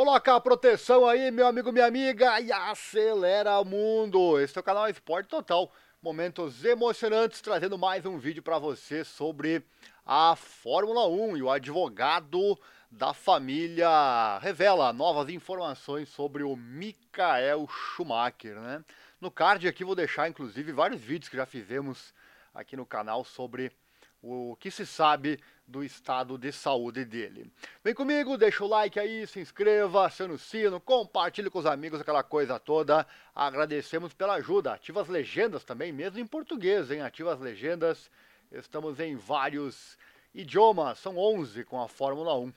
Coloca a proteção aí, meu amigo, minha amiga, e acelera o mundo. Esse é o canal Esporte Total. Momentos emocionantes, trazendo mais um vídeo para você sobre a Fórmula 1 e o advogado da família revela novas informações sobre o Michael Schumacher, né? No card aqui vou deixar inclusive vários vídeos que já fizemos aqui no canal sobre o que se sabe do estado de saúde dele. Vem comigo, deixa o like aí, se inscreva, acione o sino, compartilhe com os amigos, aquela coisa toda. Agradecemos pela ajuda. Ativa as legendas também, mesmo em português, hein? Ativa as legendas. Estamos em vários idiomas, são 11 com a Fórmula 1.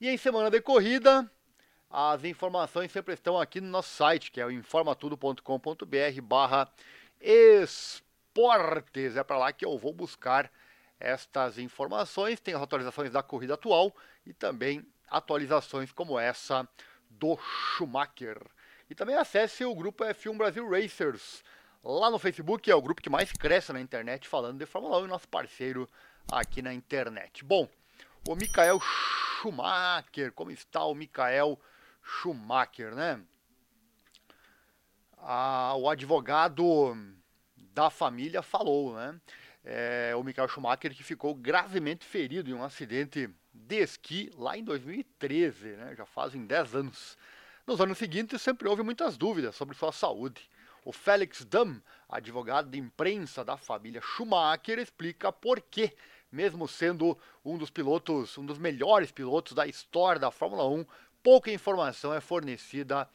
E em semana de corrida, as informações sempre estão aqui no nosso site, que é o informatudo.com.br barra esportes. É para lá que eu vou buscar estas informações. Tem as atualizações da corrida atual e também atualizações como essa do Schumacher. E também acesse o grupo F1 Brasil Racers lá no Facebook, é o grupo que mais cresce na internet falando de Fórmula 1 e nosso parceiro aqui na internet. Bom, o Michael Schumacher, como está o Michael Schumacher, né? Ah, o advogado da família falou, né? É, o Michael Schumacher que ficou gravemente ferido em um acidente de esqui lá em 2013, né? já fazem 10 anos. Nos anos seguintes sempre houve muitas dúvidas sobre sua saúde. O Felix Dam, advogado de imprensa da família Schumacher, explica por que, mesmo sendo um dos pilotos, um dos melhores pilotos da história da Fórmula 1, pouca informação é fornecida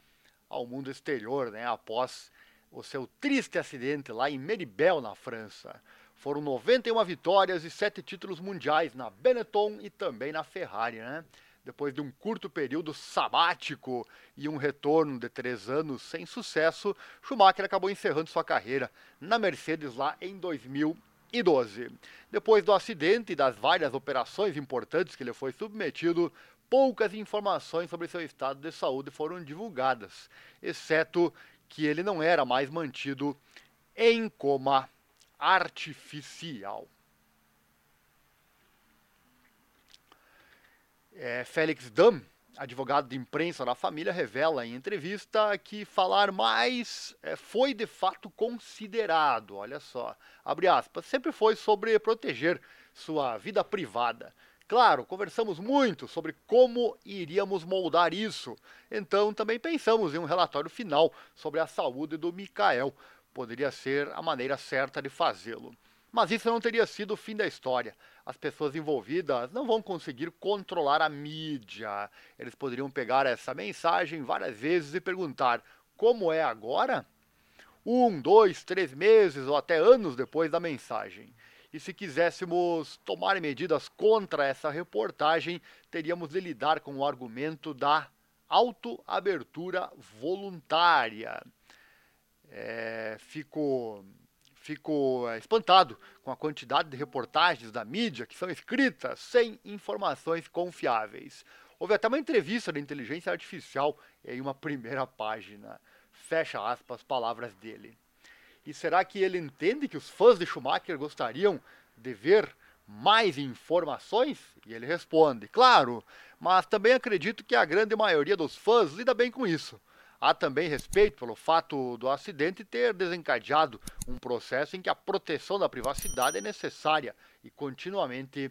ao mundo exterior, né, após o seu triste acidente lá em Meribel, na França. Foram 91 vitórias e 7 títulos mundiais na Benetton e também na Ferrari, né? Depois de um curto período sabático e um retorno de três anos sem sucesso, Schumacher acabou encerrando sua carreira na Mercedes lá em 2012. Depois do acidente e das várias operações importantes que ele foi submetido, poucas informações sobre seu estado de saúde foram divulgadas, exceto que ele não era mais mantido em coma artificial. É, Félix Dam, advogado de imprensa da família, revela em entrevista que falar mais é, foi de fato considerado. Olha só, abre aspas, sempre foi sobre proteger sua vida privada. Claro, conversamos muito sobre como iríamos moldar isso. Então também pensamos em um relatório final sobre a saúde do Mikael, poderia ser a maneira certa de fazê-lo. Mas isso não teria sido o fim da história. As pessoas envolvidas não vão conseguir controlar a mídia. Eles poderiam pegar essa mensagem várias vezes e perguntar: como é agora? Um, dois, três meses ou até anos depois da mensagem. E se quiséssemos tomar medidas contra essa reportagem, teríamos de lidar com o argumento da autoabertura voluntária é, fico, é, espantado com a quantidade de reportagens da mídia que são escritas sem informações confiáveis. Houve até uma entrevista da inteligência artificial em uma primeira página. Fecha aspas, palavras dele. E será que ele entende que os fãs de Schumacher gostariam de ver mais informações? E ele responde: Claro, mas também acredito que a grande maioria dos fãs lida bem com isso. Há também respeito pelo fato do acidente ter desencadeado um processo em que a proteção da privacidade é necessária e continuamente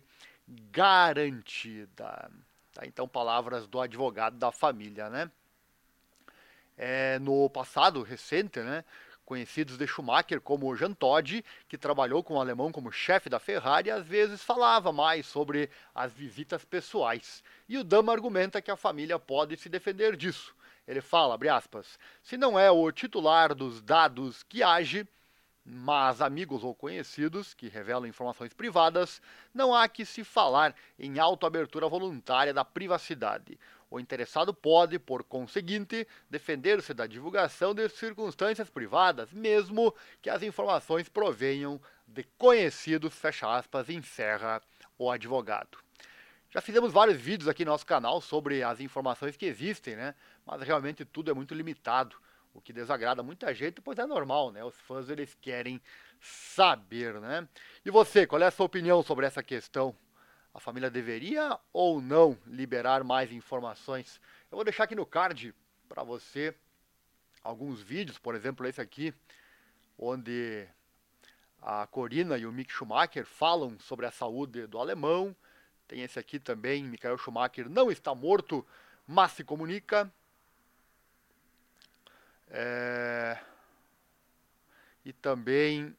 garantida. Tá, então, palavras do advogado da família, né? É, no passado recente, né, conhecidos de Schumacher como Jean Todt, que trabalhou com o alemão como chefe da Ferrari, às vezes falava mais sobre as visitas pessoais. E o Dama argumenta que a família pode se defender disso. Ele fala, abre aspas, se não é o titular dos dados que age, mas amigos ou conhecidos que revelam informações privadas, não há que se falar em autoabertura voluntária da privacidade. O interessado pode, por conseguinte, defender-se da divulgação de circunstâncias privadas, mesmo que as informações provenham de conhecidos, fecha aspas, encerra o advogado. Já fizemos vários vídeos aqui no nosso canal sobre as informações que existem, né? Mas realmente tudo é muito limitado, o que desagrada muita gente, pois é normal, né? Os fãs eles querem saber, né? E você, qual é a sua opinião sobre essa questão A família deveria ou não liberar mais informações? Eu vou deixar aqui no card para você alguns vídeos, por exemplo, esse aqui, onde a Corina e o Mick Schumacher falam sobre a saúde do alemão. Tem esse aqui também, Michael Schumacher não está morto, mas se comunica. É... E também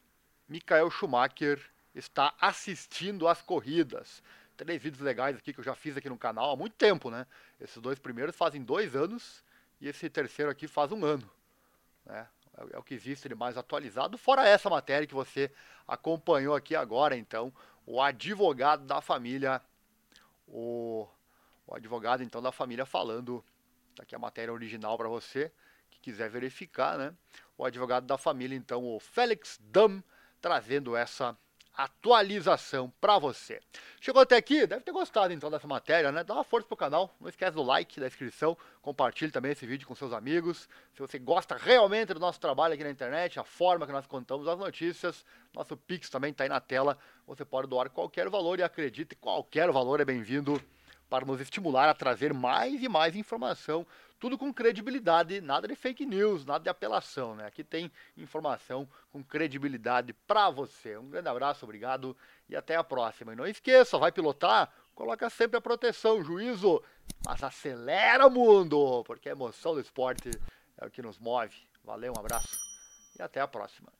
Michael Schumacher está assistindo às corridas. Três vídeos legais aqui que eu já fiz aqui no canal há muito tempo, né? Esses dois primeiros fazem dois anos e esse terceiro aqui faz um ano. Né? É, é o que existe de mais atualizado, fora essa matéria que você acompanhou aqui agora, então, o advogado da família, o, o advogado então da família falando, tá aqui a matéria original para você, que quiser verificar, né? O advogado da família, então, o Félix Dam, trazendo essa atualização para você. Chegou até aqui? Deve ter gostado então dessa matéria, né? Dá uma força pro canal, não esquece do like, da inscrição, compartilhe também esse vídeo com seus amigos. Se você gosta realmente do nosso trabalho aqui na internet, a forma que nós contamos as notícias, nosso Pix também está aí na tela. Você pode doar qualquer valor e acredite, qualquer valor é bem-vindo para nos estimular a trazer mais e mais informação, tudo com credibilidade, nada de fake news, nada de apelação, né? Aqui tem informação com credibilidade para você. Um grande abraço, obrigado e até a próxima. E não esqueça, vai pilotar, coloca sempre a proteção, juízo, mas acelera o mundo, porque a emoção do esporte é o que nos move. Valeu, um abraço e até a próxima.